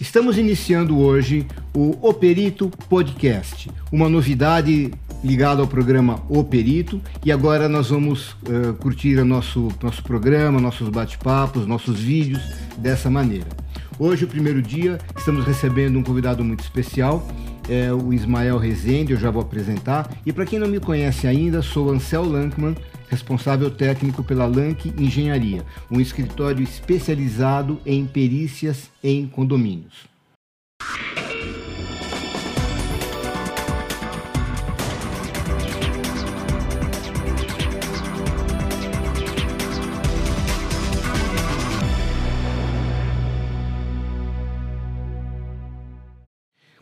Estamos iniciando hoje o Operito Podcast, uma novidade ligada ao programa Operito. E agora nós vamos uh, curtir o nosso, nosso programa, nossos bate-papos, nossos vídeos dessa maneira. Hoje, o primeiro dia, estamos recebendo um convidado muito especial, é o Ismael Rezende, eu já vou apresentar. E para quem não me conhece ainda, sou Ansel Lankman, responsável técnico pela Lank Engenharia, um escritório especializado em perícias em condomínios.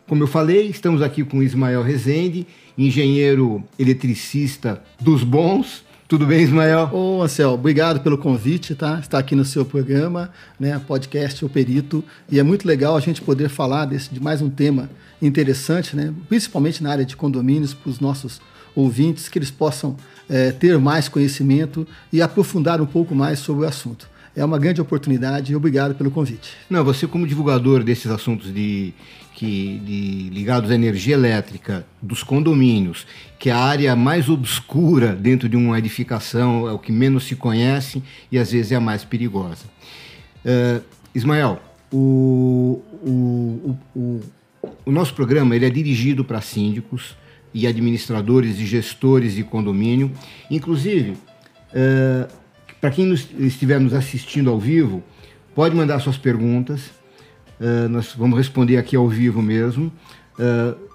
Como eu falei, estamos aqui com Ismael Rezende, engenheiro eletricista dos bons, tudo bem, Ismael? Ô, Ansel, obrigado pelo convite, tá? Estar aqui no seu programa, né? Podcast O Perito. E é muito legal a gente poder falar desse, de mais um tema interessante, né? Principalmente na área de condomínios, para os nossos ouvintes, que eles possam é, ter mais conhecimento e aprofundar um pouco mais sobre o assunto. É uma grande oportunidade e obrigado pelo convite. Não, você como divulgador desses assuntos de que, de, ligados à energia elétrica dos condomínios, que é a área mais obscura dentro de uma edificação, é o que menos se conhece e às vezes é a mais perigosa. Uh, Ismael, o, o, o, o, nosso programa ele é dirigido para síndicos e administradores e gestores de condomínio. Inclusive, uh, para quem nos, estiver nos assistindo ao vivo, pode mandar suas perguntas Uh, nós vamos responder aqui ao vivo mesmo. Uh,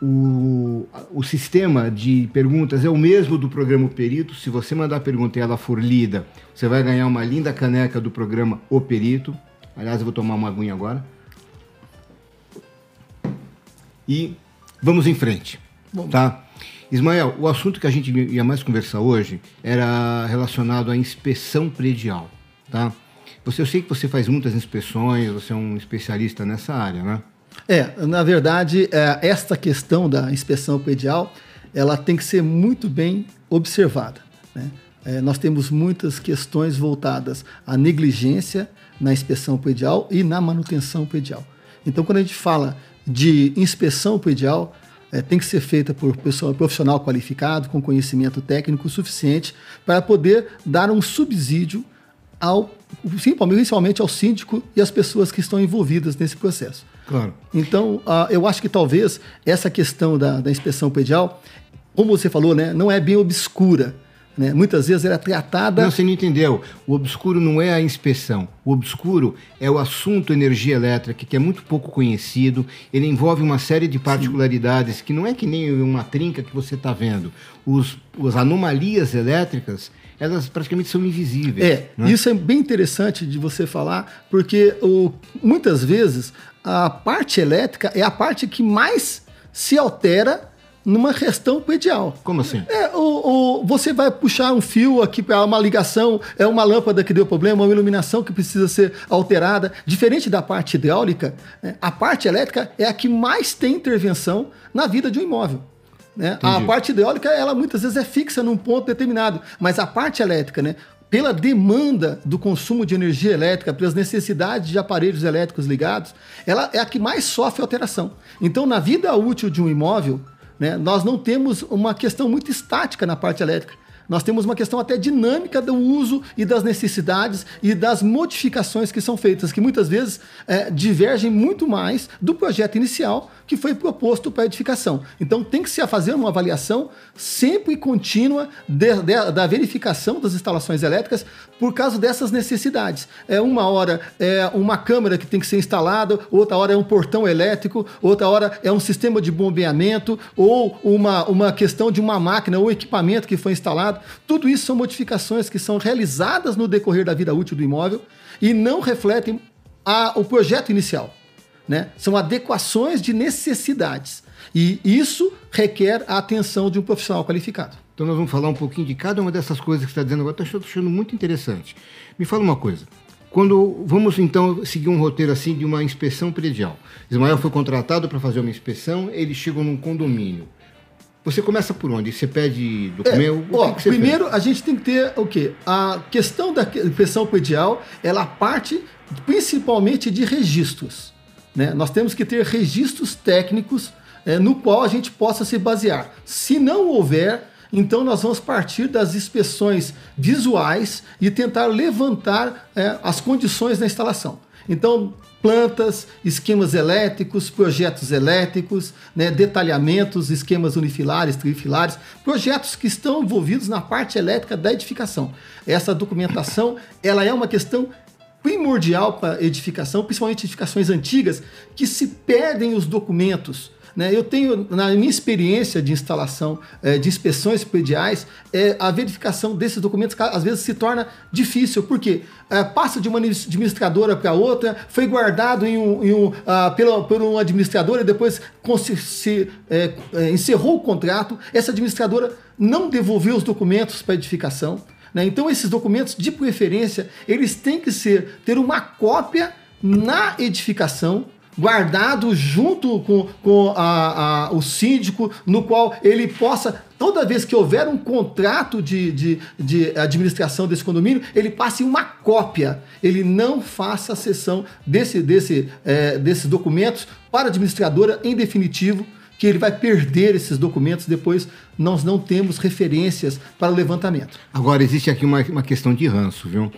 o, o sistema de perguntas é o mesmo do programa O Perito. Se você mandar a pergunta e ela for lida, você vai ganhar uma linda caneca do programa O Perito. Aliás, eu vou tomar uma aguinha agora. E vamos em frente. Bom. Tá? Ismael, o assunto que a gente ia mais conversar hoje era relacionado à inspeção predial. Tá? Você, eu sei que você faz muitas inspeções, você é um especialista nessa área, né? É, na verdade, é, esta questão da inspeção predial, ela tem que ser muito bem observada. Né? É, nós temos muitas questões voltadas à negligência na inspeção predial e na manutenção predial. Então, quando a gente fala de inspeção predial, é, tem que ser feita por pessoa, profissional qualificado, com conhecimento técnico suficiente, para poder dar um subsídio ao principalmente ao síndico e às pessoas que estão envolvidas nesse processo. Claro. Então, uh, eu acho que talvez essa questão da, da inspeção predial, como você falou, né, não é bem obscura. Né? Muitas vezes era tratada. Não, você não entendeu. O obscuro não é a inspeção. O obscuro é o assunto energia elétrica, que é muito pouco conhecido. Ele envolve uma série de particularidades Sim. que não é que nem uma trinca que você está vendo. Os, as anomalias elétricas elas praticamente são invisíveis. É, né? isso é bem interessante de você falar, porque o, muitas vezes a parte elétrica é a parte que mais se altera numa questão pedial. Como assim? É, o, o, você vai puxar um fio aqui para uma ligação, é uma lâmpada que deu problema, uma iluminação que precisa ser alterada. Diferente da parte hidráulica, né, a parte elétrica é a que mais tem intervenção na vida de um imóvel. Né? A parte hidráulica, ela muitas vezes é fixa num ponto determinado, mas a parte elétrica, né? pela demanda do consumo de energia elétrica, pelas necessidades de aparelhos elétricos ligados, ela é a que mais sofre alteração. Então, na vida útil de um imóvel, né, nós não temos uma questão muito estática na parte elétrica. Nós temos uma questão até dinâmica do uso e das necessidades e das modificações que são feitas, que muitas vezes é, divergem muito mais do projeto inicial que foi proposto para a edificação. Então tem que se fazer uma avaliação sempre contínua de, de, da verificação das instalações elétricas por causa dessas necessidades. É uma hora é uma câmera que tem que ser instalada, outra hora é um portão elétrico, outra hora é um sistema de bombeamento ou uma, uma questão de uma máquina ou equipamento que foi instalado. Tudo isso são modificações que são realizadas no decorrer da vida útil do imóvel e não refletem a, o projeto inicial. Né? São adequações de necessidades. E isso requer a atenção de um profissional qualificado. Então nós vamos falar um pouquinho de cada uma dessas coisas que você está dizendo agora. Estou achando muito interessante. Me fala uma coisa. Quando vamos então seguir um roteiro assim de uma inspeção predial. Ismael foi contratado para fazer uma inspeção, ele chegou num condomínio. Você começa por onde? Você pede documento? É, ó, primeiro pede? a gente tem que ter o quê? A questão da inspeção predial, ela parte principalmente de registros Né? Nós temos que ter registros técnicos é, no qual a gente possa se basear. Se não houver, então nós vamos partir das inspeções visuais e tentar levantar é, as condições da instalação. Então, plantas, esquemas elétricos, projetos elétricos, né, detalhamentos, esquemas unifilares, trifilares, projetos que estão envolvidos na parte elétrica da edificação. Essa documentação ela é uma questão primordial para edificação, principalmente edificações antigas, que se perdem os documentos né? Eu tenho, na minha experiência de instalação é, de inspeções prediais, é, a verificação desses documentos às vezes se torna difícil, porque é, passa de uma administradora para outra, foi guardado em um, em um, ah, por um administrador e depois se, é, encerrou o contrato, essa administradora não devolveu os documentos para edificação. Né? Então, esses documentos, de preferência, eles têm que ser ter uma cópia na edificação guardado junto com, com a, a, o síndico, no qual ele possa, toda vez que houver um contrato de, de, de administração desse condomínio, ele passe uma cópia. Ele não faça a cessão desse, desse, é, desses documentos para a administradora em definitivo que ele vai perder esses documentos depois nós não temos referências para o levantamento. Agora, existe aqui uma, uma questão de ranço, viu? Uh,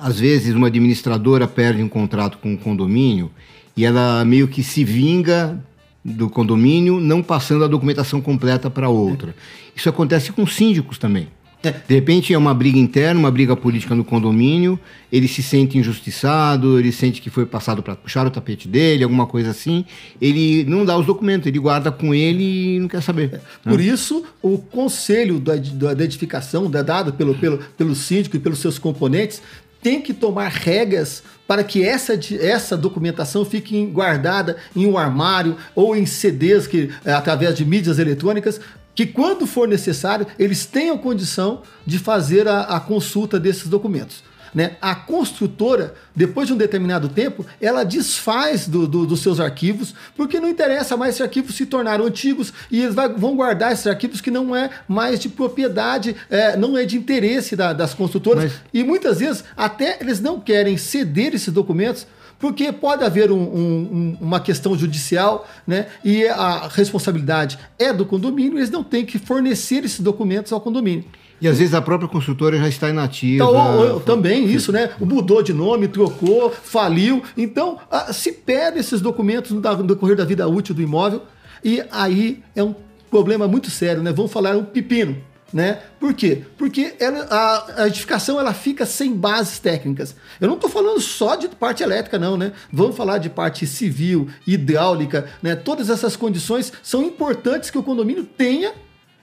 às vezes, uma administradora perde um contrato com um condomínio e ela meio que se vinga do condomínio, não passando a documentação completa para outra. Isso acontece com síndicos também. É. De repente é uma briga interna, uma briga política no condomínio, ele se sente injustiçado, ele sente que foi passado para puxar o tapete dele, alguma coisa assim. Ele não dá os documentos, ele guarda com ele e não quer saber. É. Né? Por isso, o conselho da, da edificação, dado pelo, pelo, pelo síndico e pelos seus componentes, tem que tomar regras para que essa, essa documentação fique guardada em um armário ou em CDs que, é, através de mídias eletrônicas, que quando for necessário, eles tenham condição de fazer a, a consulta desses documentos. Né? A construtora, depois de um determinado tempo, ela desfaz do, do, dos seus arquivos, porque não interessa mais esses arquivos se tornaram antigos e eles vai, vão guardar esses arquivos que não é mais de propriedade, é, não é de interesse da, das construtoras. Mas... E muitas vezes até eles não querem ceder esses documentos porque pode haver um, um, uma questão judicial, né? E a responsabilidade é do condomínio, eles não têm que fornecer esses documentos ao condomínio. E às vezes a própria construtora já está inativa. Então, também isso, né? Mudou de nome, trocou, faliu. Então, se perde esses documentos no decorrer da vida útil do imóvel. E aí é um problema muito sério, né? Vamos falar um pepino. Né? Por quê? Porque ela, a, a, edificação ela fica sem bases técnicas. Eu não estou falando só de parte elétrica, não, né? Vamos falar de parte civil, hidráulica, né? Todas essas condições são importantes que o condomínio tenha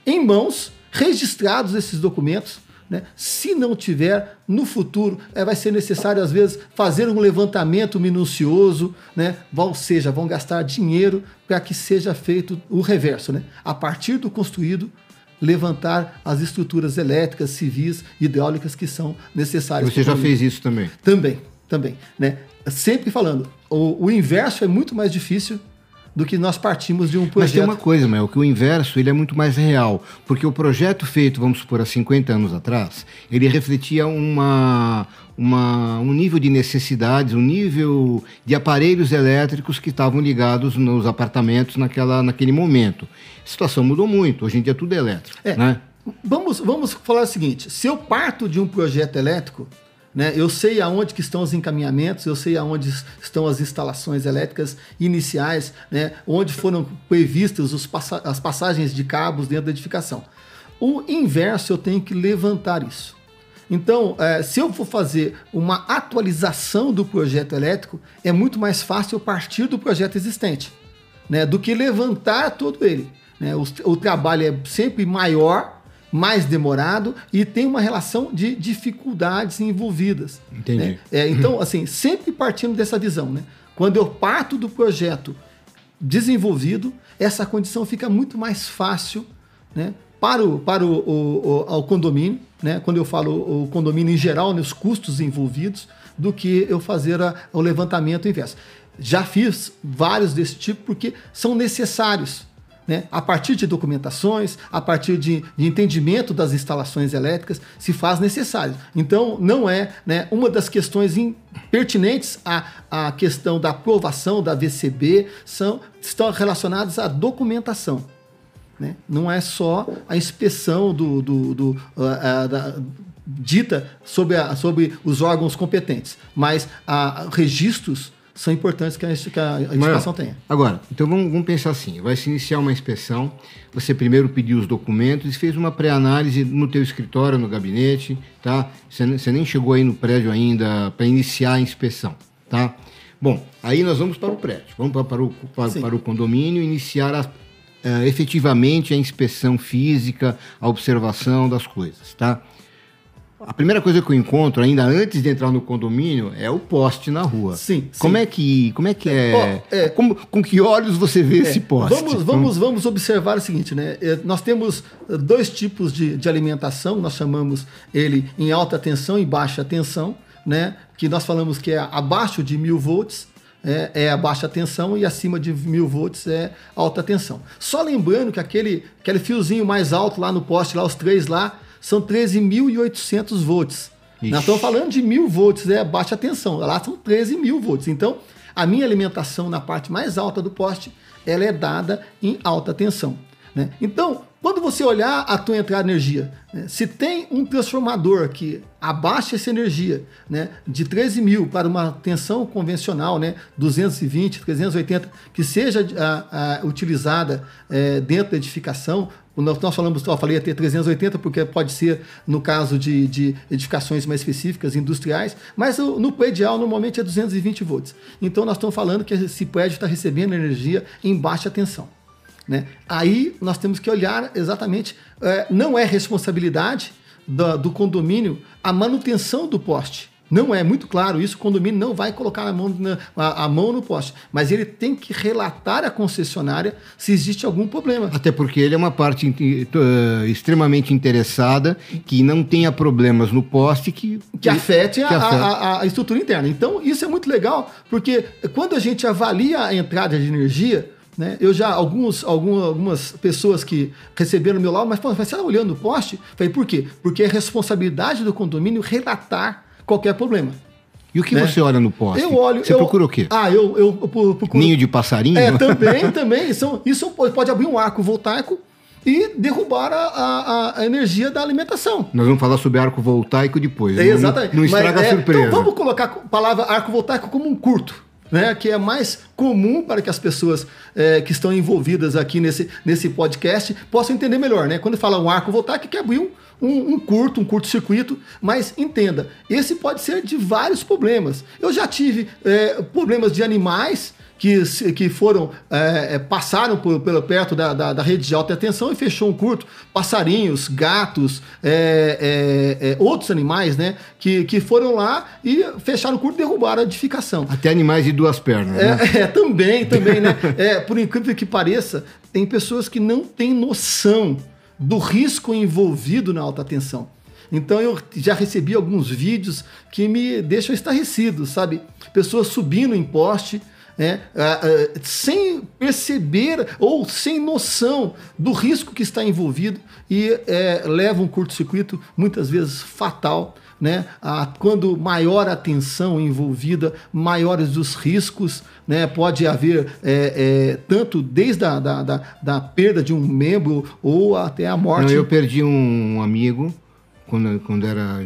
em mãos registrados esses documentos. Né? Se não tiver, no futuro é, vai ser necessário, às vezes, fazer um levantamento minucioso, né? ou seja, vão gastar dinheiro para que seja feito o reverso. Né? A partir do construído, levantar as estruturas elétricas, civis, hidráulicas que são necessárias. Você já fez isso também? Também, também. Né? Sempre falando, o, o inverso é muito mais difícil do que nós partimos de um projeto. Mas tem uma coisa, Mel, que o inverso ele é muito mais real, porque o projeto feito, vamos supor, há 50 anos atrás, ele refletia uma, uma, um nível de necessidades, um nível de aparelhos elétricos que estavam ligados nos apartamentos naquela, naquele momento. A situação mudou muito, hoje em dia tudo é elétrico. É, né? vamos, vamos falar o seguinte: se eu parto de um projeto elétrico, né? Eu sei aonde que estão os encaminhamentos, eu sei aonde estão as instalações elétricas iniciais, né? onde foram previstas os passa as passagens de cabos dentro da edificação. O inverso, eu tenho que levantar isso. Então, é, se eu for fazer uma atualização do projeto elétrico, é muito mais fácil eu partir do projeto existente né, do que levantar todo ele. Né? O, o trabalho é sempre maior mais demorado e tem uma relação de dificuldades envolvidas. Entendi. Né? É, então, assim, sempre partindo dessa visão, né? Quando eu parto do projeto desenvolvido, essa condição fica muito mais fácil, né? Para o, para o, o, o, o condomínio, né? quando eu falo o condomínio em geral, né? os custos envolvidos, do que eu fazer a, o levantamento inverso. Já fiz vários desse tipo porque são necessários né, a partir de documentações, a partir de, de entendimento das instalações elétricas, se faz necessário. Então, não é né, uma das questões pertinentes à, à questão da aprovação da VCB, são, estão relacionadas à documentação. Né? Não é só a inspeção do, do, do uh, uh, da, dita sobre, a, sobre os órgãos competentes, mas a, registros são importantes que a, que a inspeção tenha. Agora, então vamos, vamos, pensar assim: vai se iniciar uma inspeção, você primeiro pediu os documentos e fez uma pré-análise no teu escritório, no gabinete, tá? Você, você nem chegou aí no prédio ainda para iniciar a inspeção, tá? Bom, aí nós vamos para o prédio, vamos para, para, o, para, para o condomínio iniciar a, uh, efetivamente a inspeção física, a observação das coisas, tá? A primeira coisa que eu encontro, ainda antes de entrar no condomínio, é o poste na rua. Sim. Como sim. é que, como é, que é, oh, é como, com que olhos você vê é, esse poste? Vamos, vamos, vamos observar o seguinte, né? É, nós temos dois tipos de, de alimentação, nós chamamos ele em alta tensão e baixa tensão, né? Que nós falamos que é abaixo de mil volts é, é, a baixa tensão e acima de mil volts é alta tensão. Só lembrando que aquele, aquele fiozinho mais alto lá no poste, lá os três lá, são 13.800 volts. Ixi. Nós estamos falando de mil volts, é baixa tensão. Lá são 13 mil volts. Então, a minha alimentação na parte mais alta do poste, ela é dada em alta tensão. Né? Então, quando você olhar a tua entrada de energia, né, se tem um transformador que abaixa essa energia né, de 13 mil para uma tensão convencional, né, 220, 380, que seja a, a, utilizada é, dentro da edificação, nós, nós falamos, eu falei até 380, porque pode ser no caso de, de edificações mais específicas, industriais, mas no predial normalmente é 220 volts. Então nós estamos falando que esse prédio está recebendo energia em baixa tensão. Né? Aí nós temos que olhar exatamente, é, não é responsabilidade do, do condomínio a manutenção do poste. Não é muito claro isso, o condomínio não vai colocar a mão, na, a, a, mão no poste, mas ele tem que relatar à concessionária se existe algum problema. Até porque ele é uma parte uh, extremamente interessada, que não tenha problemas no poste que, que afete, que a, a, a, estrutura interna. Então, isso é muito legal, porque quando a gente avalia a entrada de energia, né? Eu já, alguns, algumas, algumas pessoas que receberam meu laudo, mas você está olhando o poste? Falei, por quê? Porque é responsabilidade do condomínio relatar qualquer problema. E o que né? você olha no poste? Eu olho. Você eu, procura o quê? Ah, eu, eu, eu procuro. Ninho de passarinho? É, também, também. Isso, isso pode abrir um arco voltaico e derrubar a, a, a, energia da alimentação. Nós vamos falar sobre arco voltaico depois. É, exatamente. Não, não estraga Mas, a surpresa. então vamos colocar a palavra arco voltaico como um curto né, que é mais comum para que as pessoas é, que estão envolvidas aqui nesse, nesse podcast possam entender melhor. Né? Quando fala um arco voltaico, que abrir um, um, um curto, um curto-circuito, mas entenda, esse pode ser de vários problemas. Eu já tive é, problemas de animais que, que foram é, é, passaram por, pelo perto da, da, da, rede de alta tensão e fechou um curto. Passarinhos, gatos, é, é, é, outros animais, né? Que, que foram lá e fecharam o curto e derrubaram a edificação. Até animais de duas pernas, né? É, também, também, né? É, por incrível que pareça, tem pessoas que não têm noção do risco envolvido na alta tensão. Então eu já recebi alguns vídeos que me deixam estarrecido, sabe? Pessoas subindo em poste, né, uh, uh, sem perceber ou sem noção do risco que está envolvido e uh, leva um curto-circuito muitas vezes fatal. Né? quando maior a tensão envolvida, maiores os riscos, né? pode haver é, é, tanto desde a da, da, da, perda de um membro ou até a morte. Não, eu perdi um amigo quando, quando era,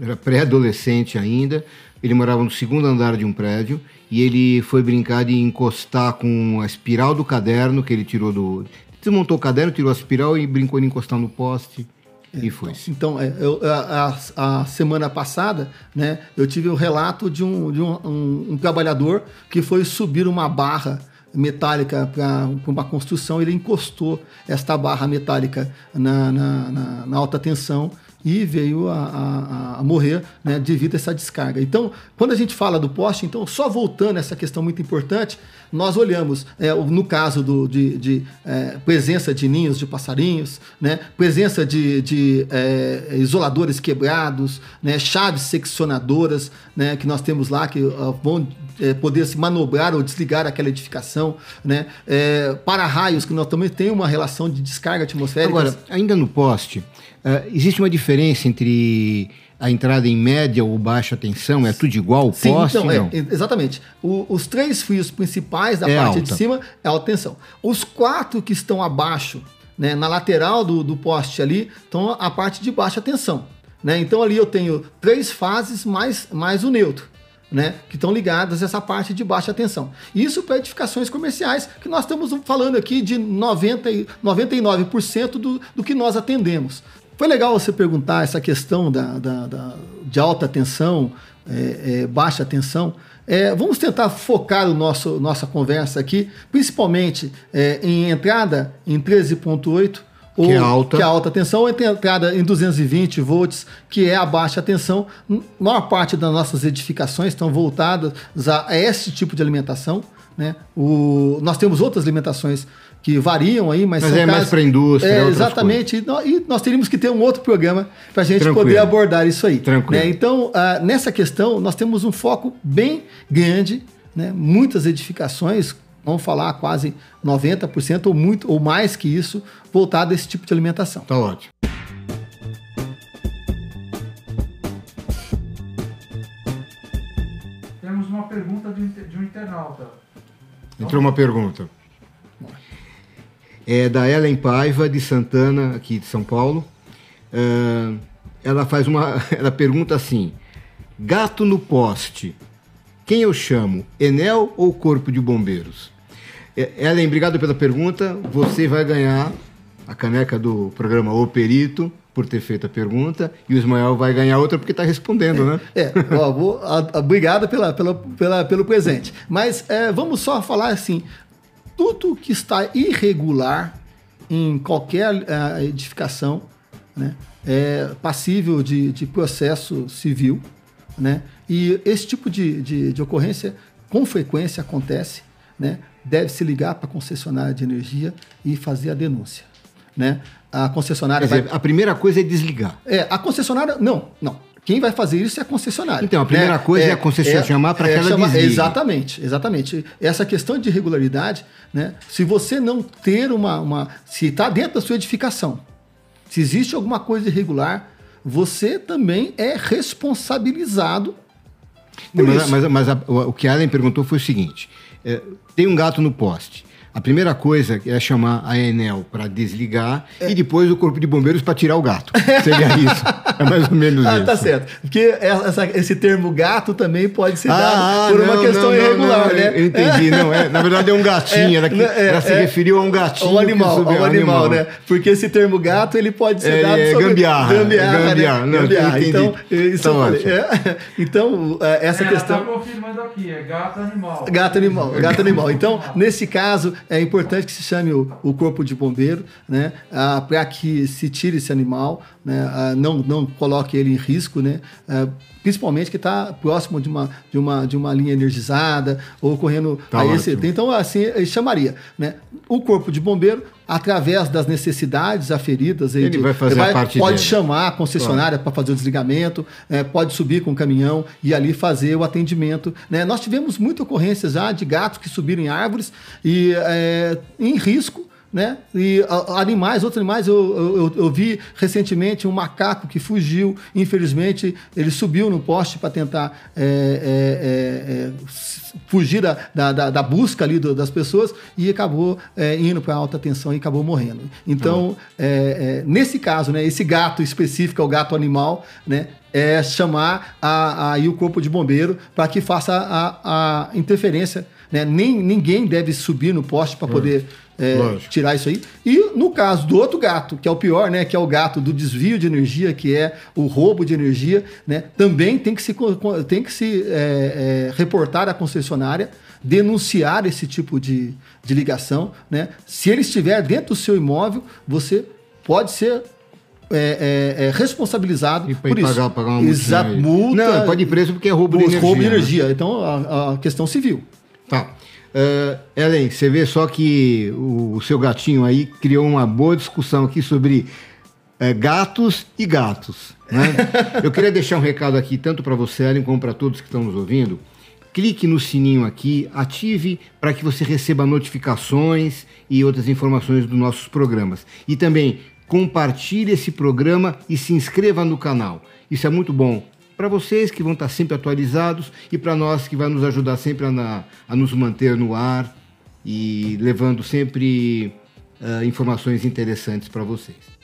era pré-adolescente ainda, ele morava no segundo andar de um prédio e ele foi brincar de encostar com a espiral do caderno que ele tirou do. Desmontou o caderno, tirou a espiral e brincou de encostar no poste. E foi. Então, é, eu, a, a, semana passada, né, eu tive o um relato de, um, de um, um, um, trabalhador que foi subir uma barra metálica para uma construção, ele encostou esta barra metálica na, na, na, na alta tensão e veio a, a, a, morrer né, devido a essa descarga. Então, quando a gente fala do poste, então, só voltando a essa questão muito importante, nós olhamos, é, no caso do, de, de é, presença de ninhos de passarinhos, né, presença de, de é, isoladores quebrados, né, chaves seccionadoras né, que nós temos lá, que vão é, poder se manobrar ou desligar aquela edificação, né? É, para-raios, que nós também temos uma relação de descarga atmosférica. Agora, ainda no poste, uh, existe uma diferença entre a entrada em média ou baixa tensão? É tudo igual o Sim, poste? então, não? É, exatamente. O, os três fios principais da É parte alta. de cima é alta tensão. Os quatro que estão abaixo, né, na lateral do, do poste ali, estão a parte de baixa tensão. Né? Então ali eu tenho três fases mais, mais o neutro. Né, que estão ligadas a essa parte de baixa tensão. Isso para edificações comerciais, que nós estamos falando aqui de 90, e- 99% do, do que nós atendemos. Foi legal você perguntar essa questão da, da- da- de alta tensão, é, é, baixa tensão. É, vamos tentar focar o nosso, nossa conversa aqui, principalmente é, em entrada em 13.8, ou Que é alta. que é alta tensão, ou entrada em 220 volts, que é a baixa tensão. A maior parte das nossas edificações estão voltadas a, a esse tipo de alimentação. Né? O, nós temos outras alimentações que variam aí, mas, Mas é mais casos- pra indústria, É, exatamente. E E nós teríamos que ter um outro programa para a gente Tranquilo. poder abordar isso aí. Tranquilo. né? Então, ah, nessa questão, nós temos um foco bem grande, né? muitas edificações, vamos falar quase 90% ou muito ou mais que isso, voltado a esse tipo de alimentação. Tá ótimo. Temos uma pergunta de, de um internauta. Entrou uma pergunta. É da Ellen Paiva, de Santana, aqui de São Paulo. Ah, ela faz uma. Ela pergunta assim: gato no poste. Quem eu chamo? Enel ou Corpo de Bombeiros? É, Ellen, obrigado pela pergunta. Você vai ganhar a caneca do programa O Perito por ter feito a pergunta. E o Ismael vai ganhar outra porque está respondendo, né? É, ó, vou, a- a- obrigado pela, pela, pela- pelo presente. Mas é, vamos só falar assim: tudo que está irregular em qualquer ah, edificação né, é passível de, de processo civil. Né, e esse tipo de, de, de ocorrência, com frequência, acontece. Né, deve se ligar para a concessionária de energia e fazer a denúncia. Né? A concessionária Quer vai dizer, a primeira coisa é desligar. é, a concessionária. Não, não. Quem vai fazer isso é a concessionária. Então, a primeira coisa é a concessionária chamar pra que ela desligue. Exatamente, exatamente. Essa questão de irregularidade, né? Se você não ter uma. uma se está dentro da sua edificação, se existe alguma coisa irregular, você também é responsabilizado. Por Mas, isso. mas- mas a- o o que a Ellen perguntou foi o seguinte: é, tem um gato no poste. A primeira coisa é chamar a Enel para desligar É. e depois o corpo de bombeiros para tirar o gato. Seria isso. É mais ou menos Ah, isso. tá certo. Porque essa- esse termo gato também pode ser dado Ah, por uma não, questão não, irregular, não, né? eu Entendi, não. É, na verdade é um gatinho. É, ela, que- é, ela se é. referiu a um gatinho. Ao animal, subiu- ao animal, né? Porque esse termo gato ele pode ser É, dado é sobre gambiarra, gambiarra, é gambiarra. né? Não, Gambiarra. entendi. Então, isso Tá eu falei. ótimo. É, então, essa Ela questão confirmando aqui, é gato animal. Gato animal, gato animal. Então, nesse caso, é importante que se chame o, o corpo de bombeiro, né, para que se tire esse animal, né, ah, não, não coloque ele em risco, né, ah, principalmente que está próximo de uma, de, uma, de uma linha energizada ou correndo Tá a. Então, assim, chamaria, né, o corpo de bombeiro através das necessidades aferidas. Ele de- vai fazer a parte Pode dele. chamar a concessionária para fazer o desligamento, é, pode subir com o caminhão e ali fazer o atendimento. né? Nós tivemos muita ocorrência já de gatos que subiram em árvores e é, em risco. Né? E animais, outros animais, eu, eu- eu- vi recentemente um macaco que fugiu, infelizmente, ele subiu no poste para tentar é, é, é, é, fugir da, da, da- busca ali do- das pessoas e acabou é, indo para alta tensão e acabou morrendo. Então, é, nesse caso, né, esse gato específico, é o gato animal, né, é chamar aí o corpo de bombeiro para que faça a, a interferência. Né? Nem, ninguém deve subir no poste para poder é, tirar isso aí. E no caso do outro gato, que é o pior, né, que é o gato do desvio de energia, que é o roubo de energia, né, também tem que se, tem que se é, é, reportar à concessionária, denunciar esse tipo de, de ligação. Né? Se ele estiver dentro do seu imóvel, você pode ser é, é, é, responsabilizado E, por isso. pagar, pagar uma Exato, multa. Não, pode ir preso porque é roubo de energia. roubo de né? energia. Então, a, a questão civil. Tá. Uh, Ellen, você vê só que o, o seu gatinho aí criou uma boa discussão aqui sobre eh, gatos e gatos. Né? Eu queria deixar um recado aqui, tanto para você, Ellen, como para todos que estão nos ouvindo. clique no sininho aqui, ative para que você receba notificações e outras informações dos nossos programas. E também compartilhe esse programa e se inscreva no canal. Isso é muito bom para vocês que vão estar sempre atualizados e para nós que vai nos ajudar sempre a, na, a nos manter no ar e levando sempre uh, informações interessantes para vocês.